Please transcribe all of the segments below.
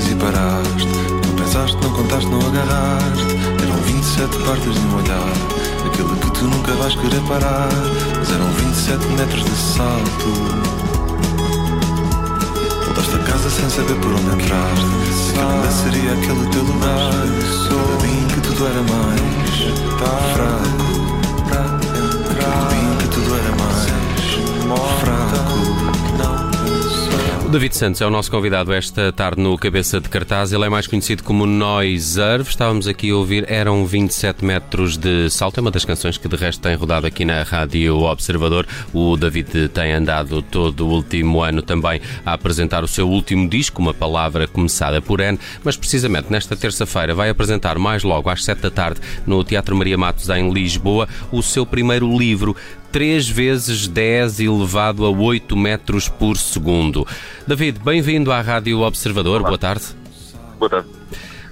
27 dias e paraste. Não pensaste, não contaste, não agarraste. Eram 27 partes de um olhar. Aquele que tu nunca vais querer parar. Mas eram 27 metros de salto. Voltaste a casa sem saber por onde entraste. Aquele ainda seria aquele teu lugar. Cada dia em que tudo era mais fraco. Cada dia em que tudo era David Santos é o nosso convidado esta tarde no Cabeça de Cartaz. Ele é mais conhecido como Noiserve. Estávamos aqui a ouvir Eram 27 metros de salto. É uma das canções que de resto tem rodado aqui na Rádio Observador. O David tem andado todo o último ano também a apresentar o seu último disco, uma palavra começada por N, mas precisamente nesta terça-feira vai apresentar mais logo às 7 da tarde no Teatro Maria Matos em Lisboa o seu primeiro livro 3 vezes 10 elevado a 8 metros por segundo. David, bem-vindo à Rádio Observador. Olá. Boa tarde. Boa tarde.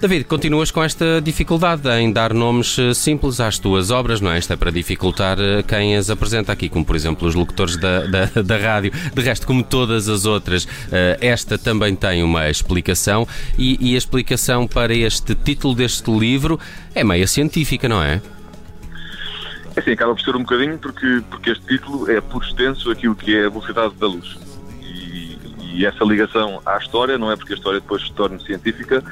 David, continuas com esta dificuldade em dar nomes eh, simples às tuas obras, não é? Isto é para dificultar eh, quem as apresenta aqui, como por exemplo os locutores da, da, da rádio. De resto, como todas as outras, eh, esta também tem uma explicação e, e a explicação para este título deste livro é meia científica, não é? É assim, acaba por ser um bocadinho porque, porque este título é por extenso aquilo que é a velocidade da luz. E, e essa ligação à história, não é porque a história depois se torne científica,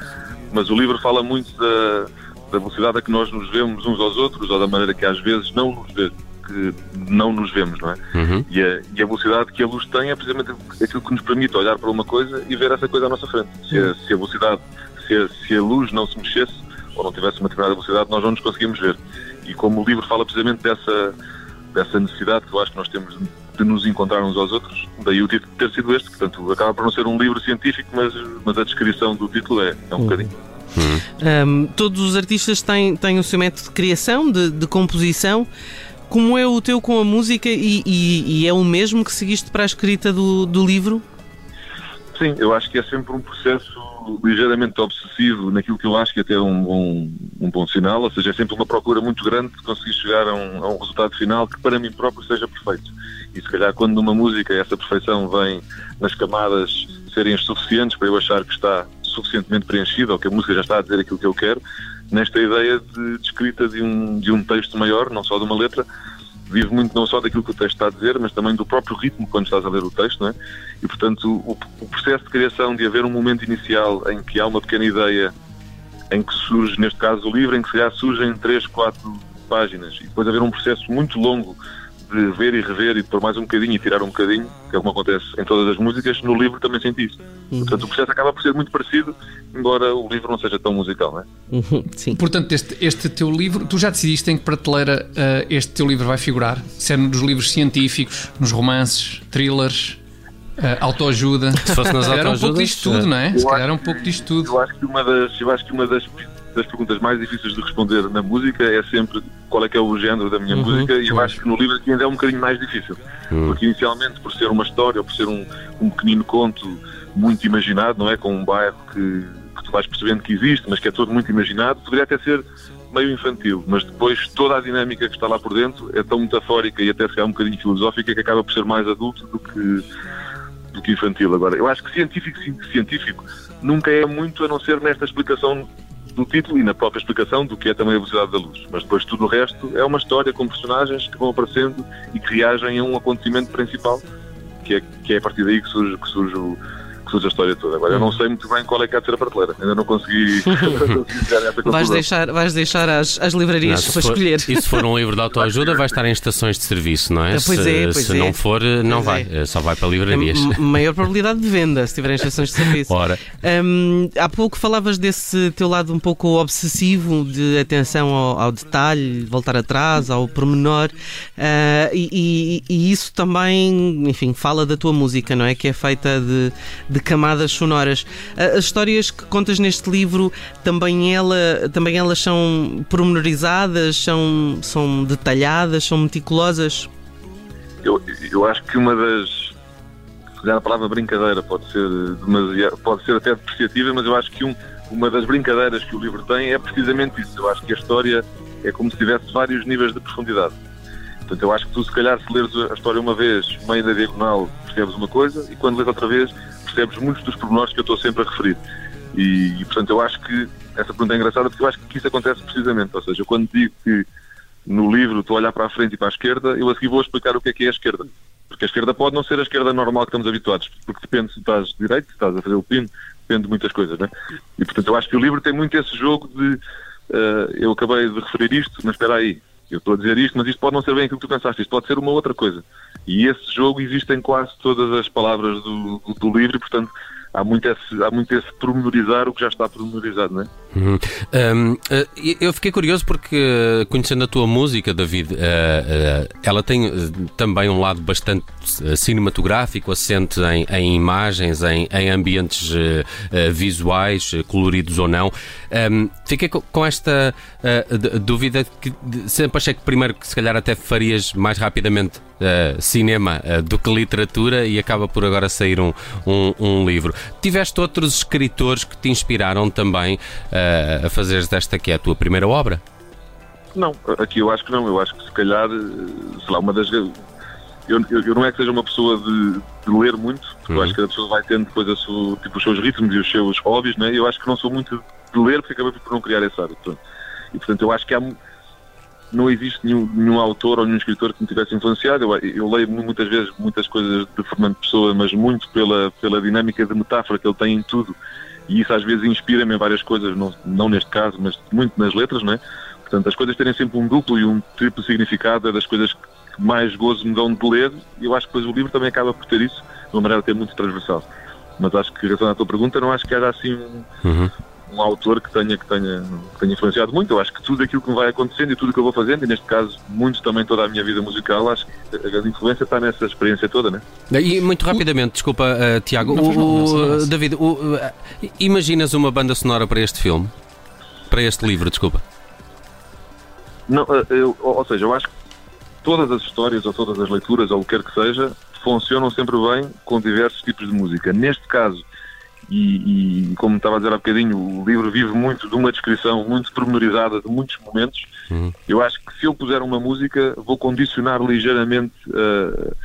mas o livro fala muito da, da velocidade a que nós nos vemos uns aos outros ou da maneira que às vezes não nos vê, que não nos vemos, não é? Uhum. E, a, e a velocidade que a luz tem é precisamente aquilo que nos permite olhar para uma coisa e ver essa coisa à nossa frente. Se a, se a velocidade, se a, se a luz não se mexesse ou não tivesse uma determinada velocidade, nós não nos conseguimos ver. E como o livro fala precisamente dessa, dessa necessidade que eu acho que nós temos de nos encontrar uns aos outros, daí o título ter sido este. Portanto, acaba por não ser um livro científico, mas, mas a descrição do título é, é um bocadinho. Um, todos os artistas têm, têm o seu método de criação, de, de composição. Como é o teu com a música e, e- e é o mesmo que seguiste para a escrita do, do livro? Sim, eu acho que é sempre um processo ligeiramente obsessivo naquilo que eu acho que até é um bom, um bom sinal, ou seja, é sempre uma procura muito grande de conseguir chegar a um, a um resultado final que para mim próprio seja perfeito. E se calhar quando numa música essa perfeição vem nas camadas serem suficientes para eu achar que está suficientemente preenchida ou que a música já está a dizer aquilo que eu quero, nesta ideia de, de escrita de um, de um texto maior, não só de uma letra, vive muito não só daquilo que o texto está a dizer, mas também do próprio ritmo quando estás a ler o texto, não é? E, portanto, o, o processo de criação de haver um momento inicial em que há uma pequena ideia em que surge, neste caso, o livro, em que se calhar surgem três, quatro páginas, e depois haver um processo muito longo de ver e rever e de pôr mais um bocadinho e tirar um bocadinho, que é como acontece em todas as músicas, no livro também senti isso. Portanto, o processo acaba por ser muito parecido, embora o livro não seja tão musical, não é? Uhum, Sim. Portanto, este, este teu livro, tu já decidiste em que prateleira eh, este teu livro vai figurar? Se é nos livros científicos, nos romances, thrillers, eh, autoajuda? Se fosse nas Se calhar é um pouco autoajudas, disto tudo, não é? Se eu calhar é um pouco disto tudo. Eu acho que uma das, eu acho que uma das, das perguntas mais difíceis de responder na música é sempre qual é que é o género da minha Uhum, música e eu acho que no livro aqui ainda é um bocadinho mais difícil. Porque inicialmente, por ser uma história ou por ser um, um pequenino conto muito imaginado, não é? Com um bairro que, que tu vais percebendo que existe, mas que é todo muito imaginado, poderia até ser meio infantil, mas depois toda a dinâmica que está lá por dentro é tão metafórica e até se calhar um bocadinho filosófica que acaba por ser mais adulto do que do que infantil. Agora, eu acho que científico, científico nunca é muito a não ser nesta explicação do título e na própria explicação do que é também a velocidade da luz. Mas depois tudo o resto é uma história com personagens que vão aparecendo e que reagem a um acontecimento principal, que é, que é a partir daí que surge, que surge o- que surge a história toda. Agora, eu não sei muito bem qual é que há de ser a prateleira. Ainda não consegui, chegar a essa conclusão. Vais deixar, vais deixar as, as livrarias Não, para for- escolher. E se for um livro de autoajuda, vai estar em estações de serviço, não é? Ah, pois se é, pois se é. não for, não Pois vai. é. Só vai para livrarias. M- maior probabilidade de venda se tiverem estações de serviço. Ora, Hum, há pouco falavas desse teu lado um pouco obsessivo de atenção ao, ao detalhe, voltar atrás, ao pormenor, ah, e, e- e isso também, enfim, fala da tua música, não é? Que é feita de, de camadas sonoras. As histórias que contas neste livro também, ela, também elas são pormenorizadas, são, são detalhadas, são meticulosas. Eu, eu acho que uma das. Se calhar a palavra brincadeira pode ser demasiado, pode ser até depreciativa, mas eu acho que um, uma das brincadeiras que o livro tem é precisamente isso. Eu acho que a história é como se tivesse vários níveis de profundidade. Portanto, eu acho que tu, se calhar, se leres a história uma vez, meio na diagonal, percebes uma coisa, e quando lês outra vez, percebes muitos dos pormenores que eu estou sempre a referir. E, e, portanto, eu acho que essa pergunta é engraçada porque eu acho que isso acontece precisamente. Ou seja, quando digo que no livro estou a olhar para a frente e para a esquerda, eu a seguir vou explicar o que é que é a esquerda. Porque a esquerda pode não ser a esquerda normal que estamos habituados, porque depende se estás direito, se estás a fazer o pino, depende de muitas coisas, né? E portanto eu acho que o livro tem muito esse jogo de uh, eu acabei de referir isto, mas espera aí, eu estou a dizer isto, mas isto pode não ser bem aquilo que tu pensaste, isto pode ser uma outra coisa. E esse jogo existe em quase todas as palavras do, do, do livro, portanto há muito esse, há muito esse pormenorizar o que já está pormenorizado, não é? Uhum. Um, eh, eu fiquei curioso porque, conhecendo a tua música, David, uh, uh, ela tem também um lado bastante cinematográfico, assente em, em imagens, em, em ambientes uh, visuais, coloridos ou não. Um, fiquei com esta dúvida que sempre achei que primeiro que se calhar até farias mais rapidamente cinema do que literatura e acaba por agora sair um, um, um livro. Tiveste outros escritores que te inspiraram também uh, a fazer desta que é a tua primeira obra? Não, aqui eu acho que não. Eu acho que se calhar, eh, sei lá, uma das. Eu, eu, eu não é que seja uma pessoa de, de ler muito, porque uhum. eu acho que a pessoa vai tendo depois a sua, tipo, os seus ritmos e os seus hobbies, né? Eu acho que não sou muito de ler porque acabei por não criar esse hábito. E portanto eu acho que há, não existe nenhum, nenhum autor ou nenhum escritor que me tivesse influenciado. Eu, eu, leio muitas vezes muitas coisas de Fernando Pessoa, mas muito pela, pela dinâmica de metáfora que ele tem em tudo. E isso às vezes inspira-me em várias coisas, não, não neste caso, mas muito nas letras, não é? Portanto, as coisas terem sempre um duplo e um triplo significado é das coisas que mais gozo me dão de ler e eu acho que depois o livro também acaba por ter isso, de uma maneira até muito transversal. Mas acho que, relacionado à tua pergunta, não acho que haja assim um, uhum um autor que tenha, que, tenha, que tenha influenciado muito. Eu acho que tudo aquilo que me vai acontecendo e tudo que eu vou fazendo, e neste caso, muito também toda a minha vida musical, acho que a grande influência está nessa experiência toda, né? E muito rapidamente, desculpa, uh, Tiago, não, o, não, não, David, o, uh, imaginas uma banda sonora para este filme? Para este livro, desculpa. Não, uh, eu, ou seja, eu acho que todas as histórias ou todas as leituras ou o que quer que seja funcionam sempre bem com diversos tipos de música. Neste caso, e, e, como estava a dizer há bocadinho, o livro vive muito de uma descrição muito pormenorizada de muitos momentos. Uhum. Eu acho que se eu puser uma música, vou condicionar ligeiramente uh,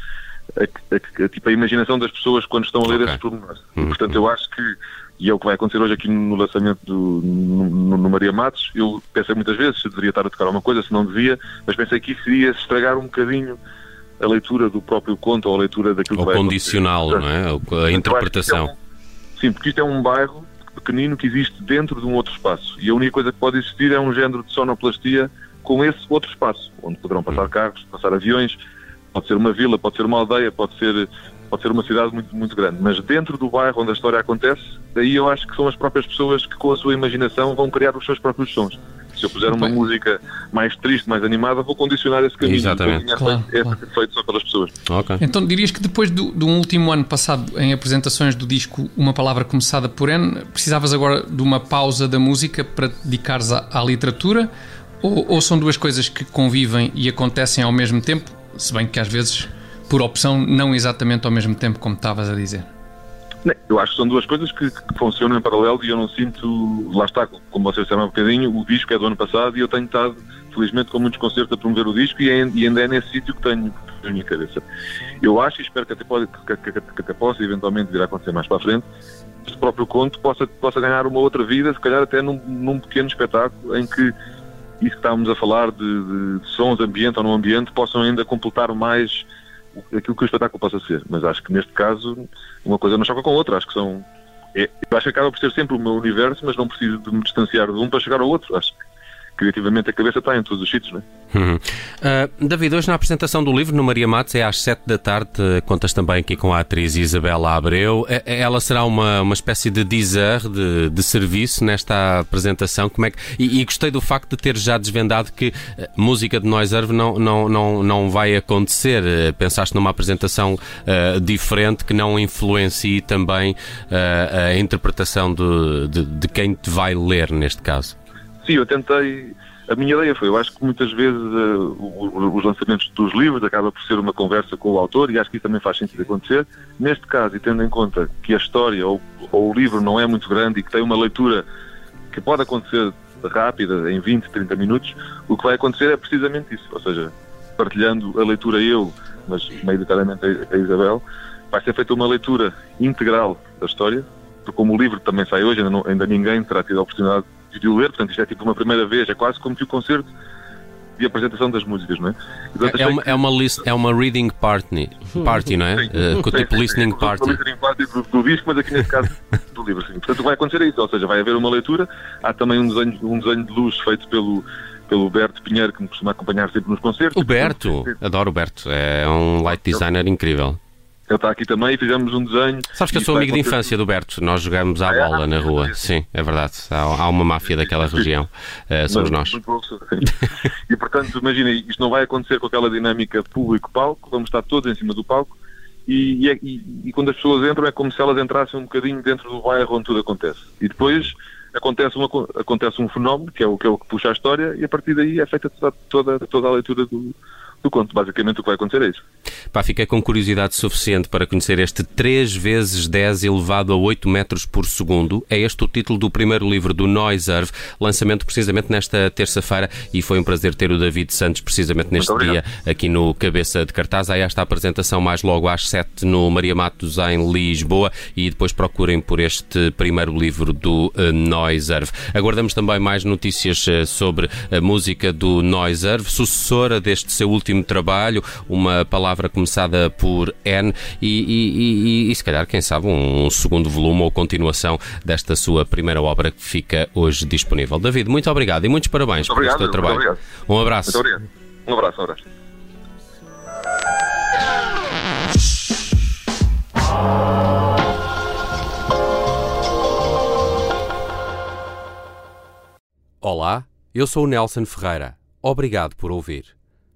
a, a, a, tipo, a imaginação das pessoas quando estão a ler okay. esses pormenores. Uhum. Portanto, eu acho que, e é o que vai acontecer hoje aqui no lançamento do, no, no, Maria Matos, eu pensei muitas vezes se deveria estar a tocar alguma coisa, se não devia, mas pensei que isso iria estragar um bocadinho a leitura do próprio conto ou a leitura daquilo o que vai condicional, não é? A interpretação. Sim, porque isto é um bairro pequenino que existe dentro de um outro espaço. E a única coisa que pode existir é um género de sonoplastia com esse outro espaço, onde poderão passar carros, passar aviões, pode ser uma vila, pode ser uma aldeia, pode ser, pode ser uma cidade muito, muito grande. Mas dentro do bairro onde a história acontece, daí eu acho que são as próprias pessoas que, com a sua imaginação, vão criar os seus próprios sons. Se eu puser uma música mais triste, mais animada, vou condicionar esse caminho. Exatamente. Claro, é claro. feito só pelas pessoas. Okay. Então dirias que depois do, do último ano passado em apresentações do disco Uma Palavra Começada por N, precisavas agora de uma pausa da música para te dedicares à, à literatura? Ou, ou são duas coisas que convivem e acontecem ao mesmo tempo, se bem que às vezes por opção, não exatamente ao mesmo tempo, como estavas a dizer? Eu acho que são duas coisas que, que, funcionam em paralelo e eu não sinto, lá está, como vocês disseram há um bocadinho, o disco é do ano passado e eu tenho estado, felizmente, com muitos concertos a promover o disco e, é, e ainda é nesse sítio que tenho na minha cabeça. Eu acho e espero que até, pode, que, que, que até possa eventualmente vir a acontecer mais para a frente, este próprio conto possa, possa ganhar uma outra vida, se calhar até num, num pequeno espetáculo em que isso que estávamos a falar de, de sons, ambiente ou não ambiente, possam ainda completar mais aquilo que o espetáculo possa ser. Mas acho que neste caso uma coisa não choca com a outra. Acho que são. É, eu acho que acaba por ser sempre o meu universo, mas não preciso de me distanciar de um para chegar ao outro. Acho criativamente a cabeça está em todos os sítios, não é? Uhum. Uh, David, hoje na apresentação do livro no Maria Matos é às 7 da tarde, contas também aqui com a atriz Isabela Abreu. Ela será uma, uma espécie de dizer, de, de serviço nesta apresentação. Como é que, e, e, gostei do facto de ter já desvendado que música de Noiserve não, não, não, não vai acontecer. Pensaste numa apresentação uh, diferente que não influencie também uh, a interpretação de, de, de quem te vai ler neste caso. Sim, eu tentei. A minha ideia foi, eu acho que muitas vezes uh, os lançamentos dos livros acaba por ser uma conversa com o autor e acho que isso também faz sentido acontecer. Neste caso, e tendo em conta que a história ou, ou o livro não é muito grande e que tem uma leitura que pode acontecer rápida, em 20, 30 minutos, o que vai acontecer é precisamente isso. Ou seja, partilhando a leitura eu, mas maioritariamente a Isabel, vai ser feita uma leitura integral da história, porque como o livro também sai hoje, ainda, não, ainda ninguém terá tido a oportunidade de o ler, portanto isto é tipo uma primeira vez, é quase como que o concerto de apresentação das músicas, não é? Portanto, é, uma, é, uma list, é uma reading party, party não é? Sim, uh, com o tipo listening party. Uma listening party do, do, disco, mas aqui neste caso do livro, sim. Portanto vai acontecer isso, ou seja, vai haver uma leitura, há também um desenho, um desenho de luz feito pelo pelo Berto Pinheiro, que me costuma acompanhar sempre nos concertos. O Berto, adoro o Berto, é um light designer incrível. Ele está aqui também e fizemos um desenho. Sabes que eu sou amigo de infância do Berto, nós jogamos à ah, bola é? na rua. Sim, é verdade. Há, há uma máfia daquela região. Uh, somos nós. e portanto, imagina, isto não vai acontecer com aquela dinâmica público-palco, vamos estar todos em cima do palco. E, e, e, e, quando as pessoas entram é como se elas entrassem um bocadinho dentro do bairro onde tudo acontece. E depois acontece, uma, acontece um fenómeno, que é, o, que é o que puxa a história, e a partir daí é feita toda, toda, toda a leitura do, do conto. Basicamente o que vai acontecer é isso. Pá, fiquei com curiosidade suficiente para conhecer este 3 vezes 10 elevado a 8 metros por segundo. É este o título do primeiro livro do Noiserve, lançamento precisamente nesta terça-feira e foi um prazer ter o David Santos precisamente neste dia aqui no Cabeça de Cartaz. Há esta apresentação mais logo às 7 no Maria Matos em Lisboa e depois procurem por este primeiro livro do uh, Noiserve. Aguardamos também mais notícias uh, sobre a música do Noiserve, sucessora deste seu último último trabalho, uma palavra começada por N, e, e, e, e se calhar, quem sabe, um segundo volume ou continuação desta sua primeira obra que fica hoje disponível. David, muito obrigado e muitos parabéns muito obrigado, pelo seu trabalho. Um abraço. Muito obrigado. Um abraço, um abraço. Olá, eu sou o Nelson Ferreira. Obrigado por ouvir.